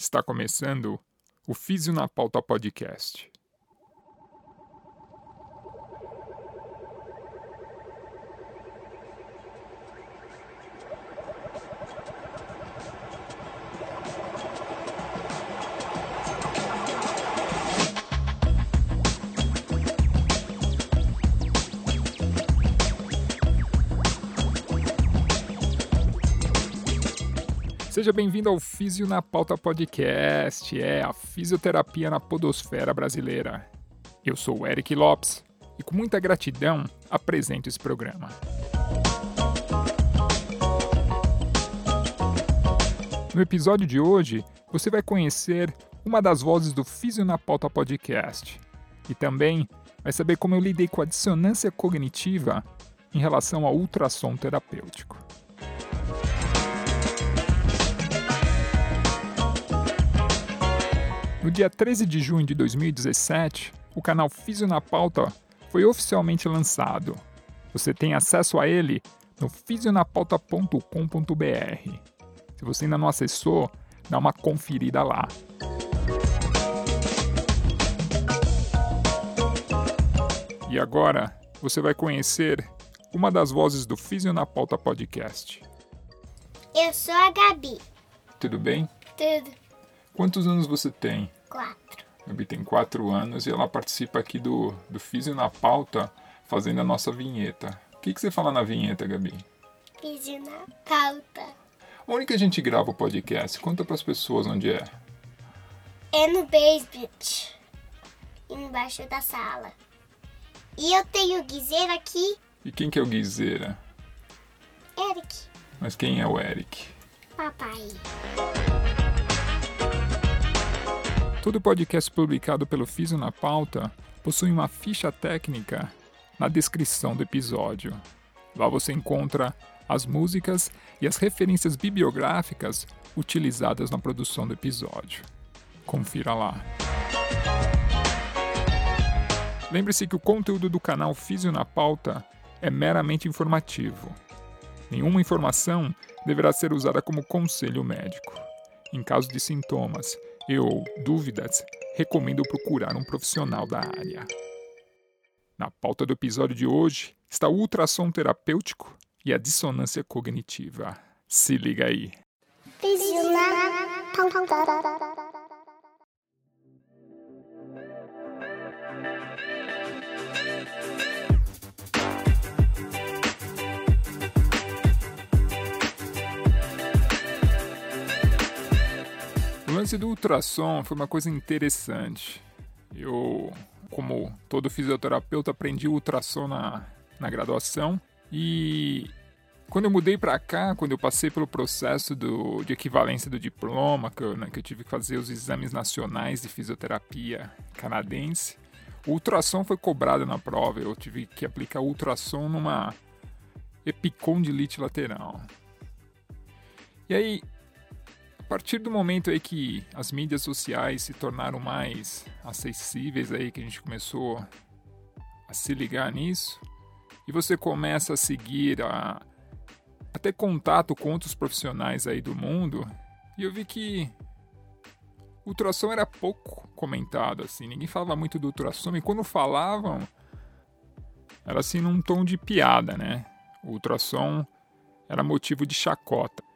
Está começando o Físio na Pauta Podcast. Seja bem-vindo ao Físio na Pauta Podcast, é a fisioterapia na podosfera brasileira. Eu sou o Eric Lopes e com muita gratidão apresento esse programa. No episódio de hoje, você vai conhecer uma das vozes do Físio na Pauta Podcast e também vai saber como eu lidei com a dissonância cognitiva em relação ao ultrassom terapêutico. No dia 13 de junho de 2017, o canal Físio na Pauta foi oficialmente lançado. Você tem acesso a ele no fisionapauta.com.br. Se você ainda não acessou, dá uma conferida lá. E agora você vai conhecer uma das vozes do Físio na Pauta podcast. Eu sou a Gabi. Tudo bem? Tudo. Quantos anos você tem? Quatro. Gabi tem quatro anos e ela participa aqui do, do Físio na Pauta, fazendo a nossa vinheta. O que, que você fala na vinheta, Gabi? Fiz na pauta. Onde que a gente grava o podcast? Conta para as pessoas onde é. É no basement. Embaixo da sala. E eu tenho o guiseiro aqui, E quem que é o Guizeira? Eric. Mas quem é o Eric? Papai. Todo podcast publicado pelo Físio na Pauta possui uma ficha técnica na descrição do episódio. Lá você encontra as músicas e as referências bibliográficas utilizadas na produção do episódio. Confira lá. Lembre-se que o conteúdo do canal Físio na Pauta é meramente informativo. Nenhuma informação deverá ser usada como conselho médico. Em caso de sintomas e ou dúvidas, recomendo procurar um profissional da área. Na pauta do episódio de hoje está o ultrassom terapêutico e a dissonância cognitiva. Se liga aí. Lance do ultrassom foi uma coisa interessante. Eu, como todo fisioterapeuta, aprendi ultrassom na, na graduação e quando eu mudei para cá, quando eu passei pelo processo do, de equivalência do diploma, que eu, né, que eu tive que fazer os exames nacionais de fisioterapia canadense, o ultrassom foi cobrado na prova. Eu tive que aplicar ultrassom numa epicondilite lateral. E aí, partir do momento aí que as mídias sociais se tornaram mais acessíveis aí que a gente começou a se ligar nisso e você começa a seguir a, a ter contato com outros profissionais aí do mundo e eu vi que o ultrassom era pouco comentado assim, ninguém falava muito do ultrassom e quando falavam era assim num tom de piada, né? O ultrassom era motivo de chacota.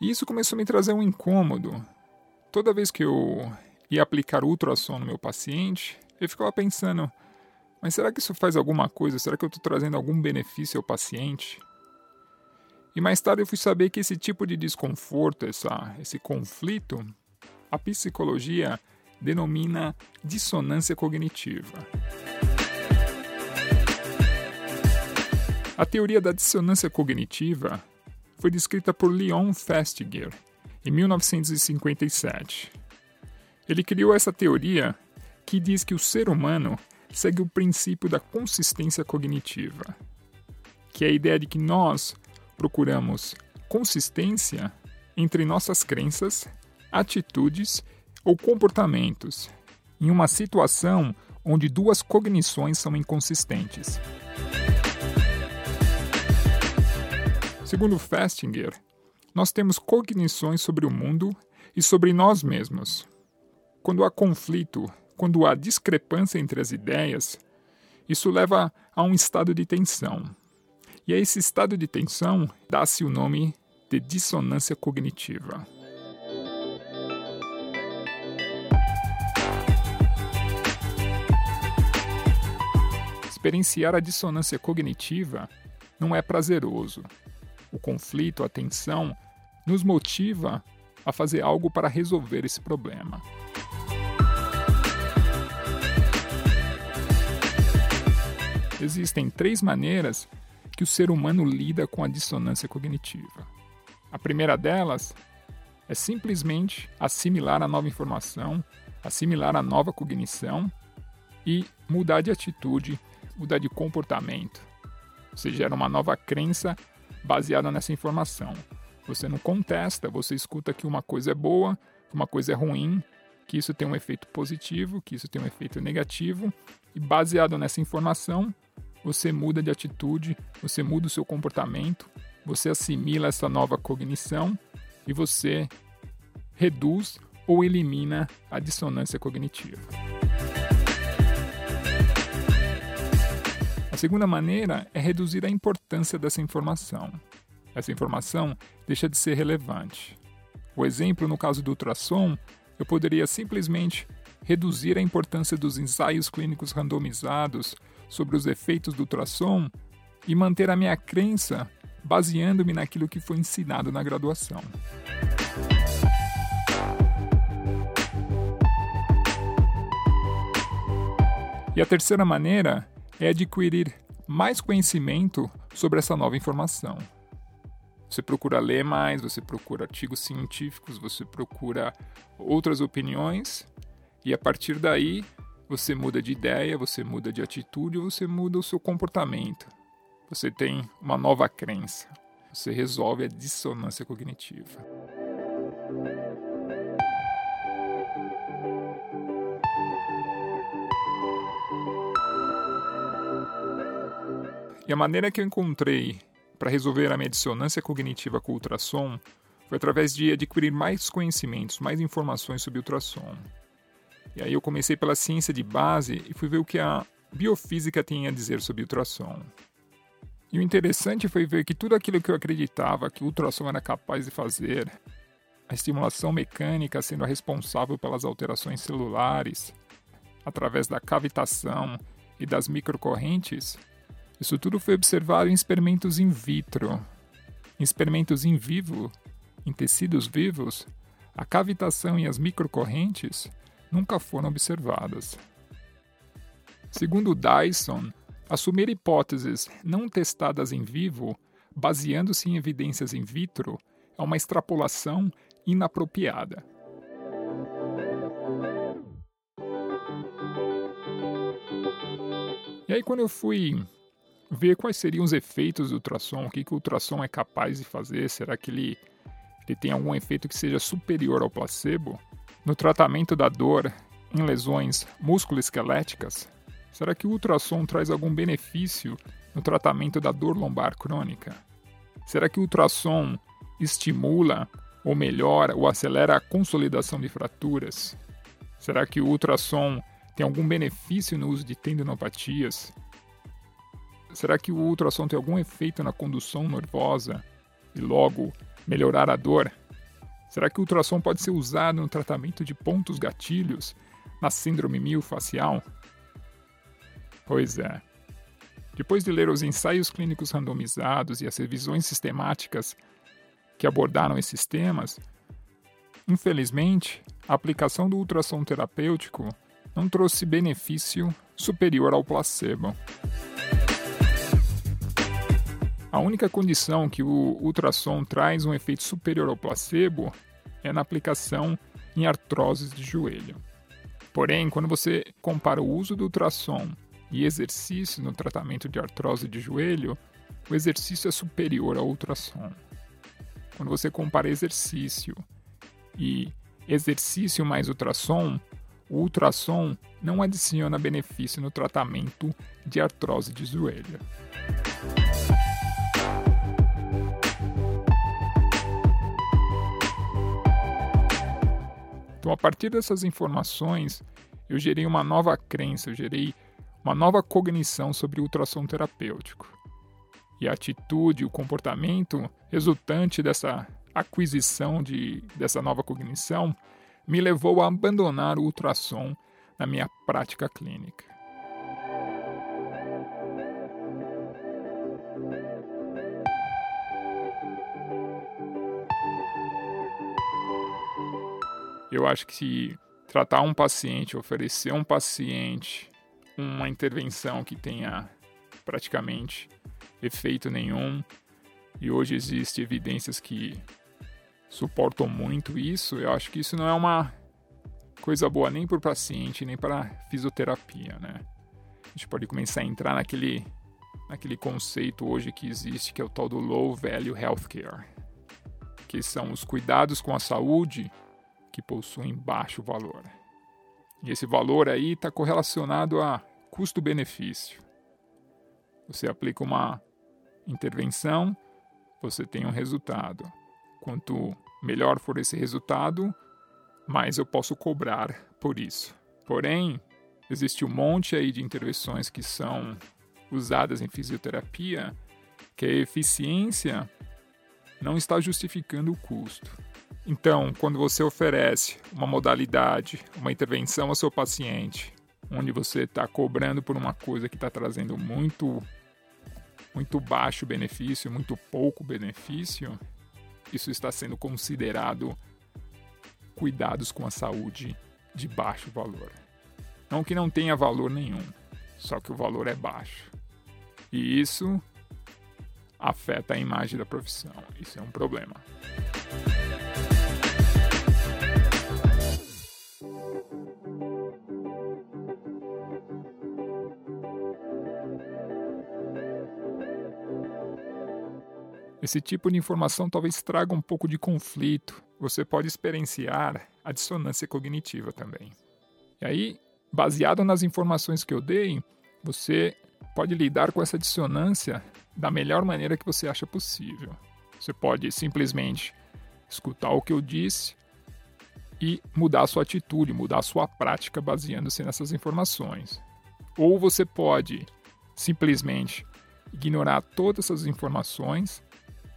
E isso começou a me trazer um incômodo. Toda vez que eu ia aplicar ultrassom no meu paciente, eu ficava pensando: mas será que isso faz alguma coisa? Será que eu estou trazendo algum benefício ao paciente? E mais tarde eu fui saber que esse tipo de desconforto, essa, esse conflito, a psicologia denomina dissonância cognitiva. A teoria da dissonância cognitiva foi descrita por Leon Festinger em 1957. Ele criou essa teoria que diz que o ser humano segue o princípio da consistência cognitiva, que é a ideia de que nós procuramos consistência entre nossas crenças, atitudes ou comportamentos em uma situação onde duas cognições são inconsistentes. Segundo Festinger, nós temos cognições sobre o mundo e sobre nós mesmos. Quando há conflito, quando há discrepância entre as ideias, isso leva a um estado de tensão. E a esse estado de tensão dá-se o nome de dissonância cognitiva. Experienciar a dissonância cognitiva não é prazeroso. O conflito, a tensão, nos motiva a fazer algo para resolver esse problema. Existem três maneiras que o ser humano lida com a dissonância cognitiva. A primeira delas é simplesmente assimilar a nova informação, assimilar a nova cognição e mudar de atitude, mudar de comportamento. Você gera uma nova crença baseada nessa informação. Você não contesta, você escuta que uma coisa é boa, que uma coisa é ruim, que isso tem um efeito positivo, que isso tem um efeito negativo, e baseado nessa informação, você muda de atitude, você muda o seu comportamento, você assimila essa nova cognição e você reduz ou elimina a dissonância cognitiva. A segunda maneira é reduzir a importância dessa informação. Essa informação deixa de ser relevante. O exemplo no caso do ultrassom, eu poderia simplesmente reduzir a importância dos ensaios clínicos randomizados sobre os efeitos do ultrassom e manter a minha crença baseando-me naquilo que foi ensinado na graduação. E a terceira maneira é adquirir mais conhecimento sobre essa nova informação. Você procura ler mais, você procura artigos científicos, você procura outras opiniões e a partir daí você muda de ideia, você muda de atitude, você muda o seu comportamento. Você tem uma nova crença. Você resolve a dissonância cognitiva. E a maneira que eu encontrei para resolver a minha dissonância cognitiva com o ultrassom foi através de adquirir mais conhecimentos, mais informações sobre ultrassom. E aí eu comecei pela ciência de base e fui ver o que a biofísica tem a dizer sobre ultrassom. E o interessante foi ver que tudo aquilo que eu acreditava que o ultrassom era capaz de fazer, a estimulação mecânica sendo a responsável pelas alterações celulares, através da cavitação e das microcorrentes, isso tudo foi observado em experimentos in vitro. Em experimentos in vivo, em tecidos vivos, a cavitação e as microcorrentes nunca foram observadas. Segundo Dyson, assumir hipóteses não testadas em vivo, baseando-se em evidências in vitro, é uma extrapolação inapropriada. E aí, quando eu fui ver quais seriam os efeitos do ultrassom, o que, que o ultrassom é capaz de fazer, será que ele, ele tem algum efeito que seja superior ao placebo? No tratamento da dor em lesões musculoesqueléticas, será que o ultrassom traz algum benefício no tratamento da dor lombar crônica? Será que o ultrassom estimula ou melhora ou acelera a consolidação de fraturas? Será que o ultrassom tem algum benefício no uso de tendinopatias? Será que o ultrassom tem algum efeito na condução nervosa e logo melhorar a dor? Será que o ultrassom pode ser usado no tratamento de pontos gatilhos na síndrome miofascial? Pois é. Depois de ler os ensaios clínicos randomizados e as revisões sistemáticas que abordaram esses temas, infelizmente, a aplicação do ultrassom terapêutico não trouxe benefício superior ao placebo. A única condição que o ultrassom traz um efeito superior ao placebo é na aplicação em artroses de joelho. Porém, quando você compara o uso do ultrassom e exercício no tratamento de artrose de joelho, o exercício é superior ao ultrassom. Quando você compara exercício e exercício mais ultrassom, o ultrassom não adiciona benefício no tratamento de artrose de joelho. Então, a partir dessas informações, eu gerei uma nova crença, eu gerei uma nova cognição sobre o ultrassom terapêutico. E a atitude, o comportamento resultante dessa aquisição de, dessa nova cognição me levou a abandonar o ultrassom na minha prática clínica. Eu acho que tratar um paciente, oferecer um paciente uma intervenção que tenha praticamente efeito nenhum, e hoje existe evidências que suportam muito isso, eu acho que isso não é uma coisa boa nem para o paciente, nem para fisioterapia, né? A gente pode começar a entrar naquele, naquele conceito hoje que existe, que é o tal do Low Value Healthcare, que são os cuidados com a saúde que possuem baixo valor. E esse valor aí está correlacionado a custo-benefício. Você aplica uma intervenção, você tem um resultado. Quanto melhor for esse resultado, mais eu posso cobrar por isso. Porém, existe um monte aí de intervenções que são usadas em fisioterapia que a eficiência não está justificando o custo. Então, quando você oferece uma modalidade, uma intervenção ao seu paciente, onde você está cobrando por uma coisa que está trazendo muito, muito baixo benefício, muito pouco benefício, isso está sendo considerado cuidados com a saúde de baixo valor. Não que não tenha valor nenhum, só que o valor é baixo. E isso afeta a imagem da profissão. Isso é um problema. Esse tipo de informação talvez traga um pouco de conflito. Você pode experienciar a dissonância cognitiva também. E aí, baseado nas informações que eu dei, você pode lidar com essa dissonância da melhor maneira que você acha possível. Você pode simplesmente escutar o que eu disse e mudar sua atitude, mudar sua prática baseando-se nessas informações. Ou você pode simplesmente ignorar todas essas informações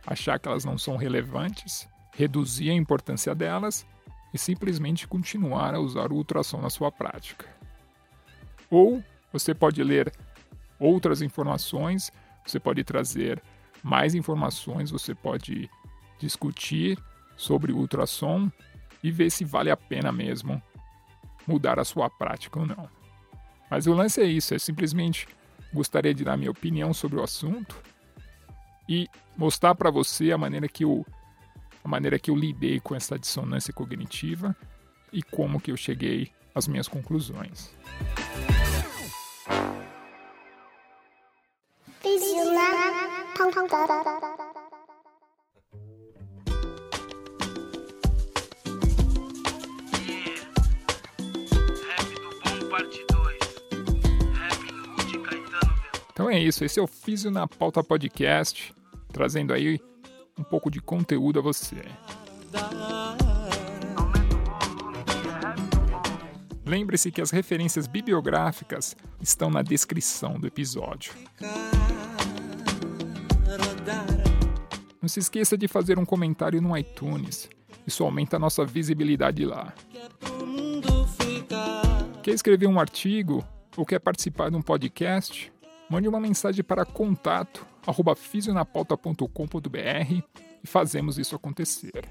achar que elas não são relevantes, reduzir a importância delas e simplesmente continuar a usar o ultrassom na sua prática. Ou você pode ler outras informações, você pode trazer mais informações, você pode discutir sobre o ultrassom e ver se vale a pena mesmo mudar a sua prática ou não. Mas o lance é isso, é simplesmente gostaria de dar minha opinião sobre o assunto e mostrar para você a maneira que eu a maneira que eu lidei com essa dissonância cognitiva e como que eu cheguei às minhas conclusões. Então é isso, esse é o Físio na Pauta Podcast, trazendo aí um pouco de conteúdo a você. Lembre-se que as referências bibliográficas estão na descrição do episódio. Não se esqueça de fazer um comentário no iTunes. Isso aumenta a nossa visibilidade lá. Quer escrever um artigo ou quer participar de um podcast? Mande uma mensagem para contato arroba fisionapauta.com.br e fazemos isso acontecer.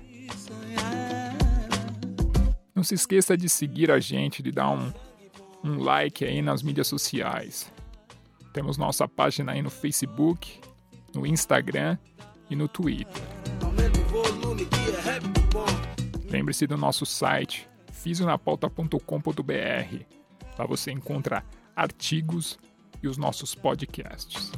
Não se esqueça de seguir a gente, de dar um, um like aí nas mídias sociais. Temos nossa página aí no Facebook, no Instagram e no Twitter. Lembre-se do nosso site fisionapauta.com.br. Lá você encontra artigos, e os nossos podcasts.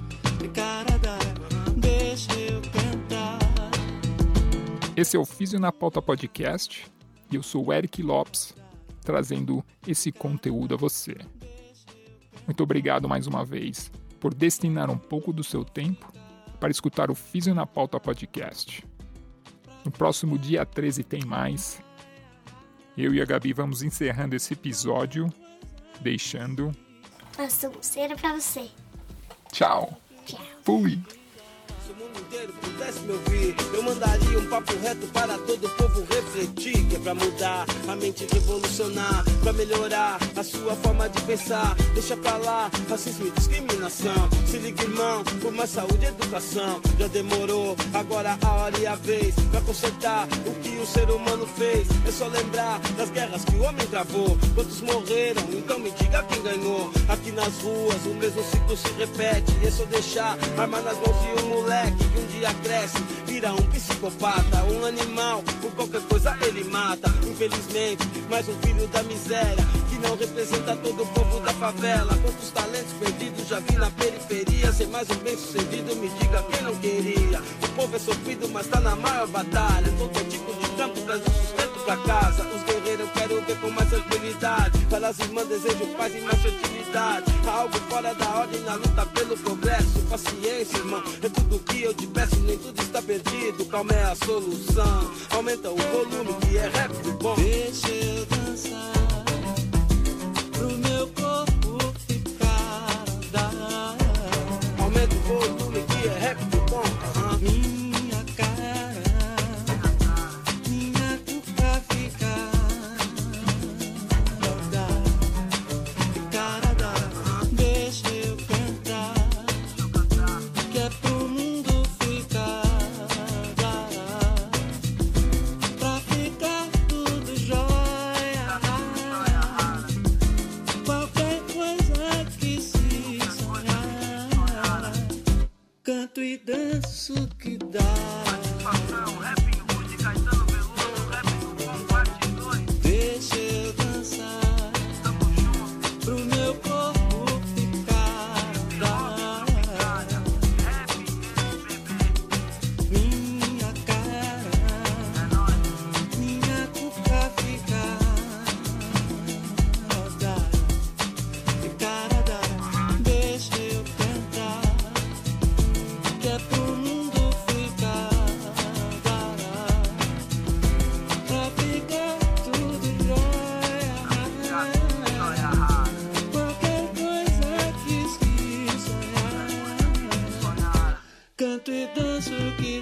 Esse é o Físio na Pauta Podcast e eu sou o Eric Lopes, trazendo esse conteúdo a você. Muito obrigado mais uma vez por destinar um pouco do seu tempo para escutar o Físio na Pauta Podcast. No próximo dia 13 tem mais. Eu e a Gabi vamos encerrando esse episódio, deixando. Uma sobrancelha pra você. Tchau. Tchau. Fui. Se o mundo inteiro pudesse me ouvir, eu mandaria um papo reto para todo o povo refletir. Que é pra mudar a mente, revolucionar, pra melhorar a sua forma de pensar. Deixa pra lá racismo e discriminação. Se liga, irmão, por mais saúde e educação. Já demorou, agora a hora e a vez pra consertar o que o ser humano fez. É só lembrar das guerras que o homem travou. Quantos morreram, então me diga quem ganhou. Aqui nas ruas o mesmo ciclo se repete. É só deixar arma nas mãos de um moleque que um dia cresce, vira um psicopata, um animal. Por qualquer coisa ele mata. Infelizmente, mais um filho da miséria que não representa todo o povo da favela. Quantos talentos perdidos já vi na periferia. Ser mais um bem sucedido, me diga quem não queria. O povo é sofrido, mas tá na maior batalha. Todo tipo de campo traz o sustento pra casa. Os guerreiros eu quero ver com mais tranquilidade. Para as irmãs desejo paz e mais fertilidade. Algo fora da ordem na luta pelo progresso. Paciência, irmão, é tudo que eu te peço. Nem tudo está perdido. Calma é a solução. Aumenta o volume que é rap do bom. Deixa eu dançar pro meu corpo Canto e danço que dá.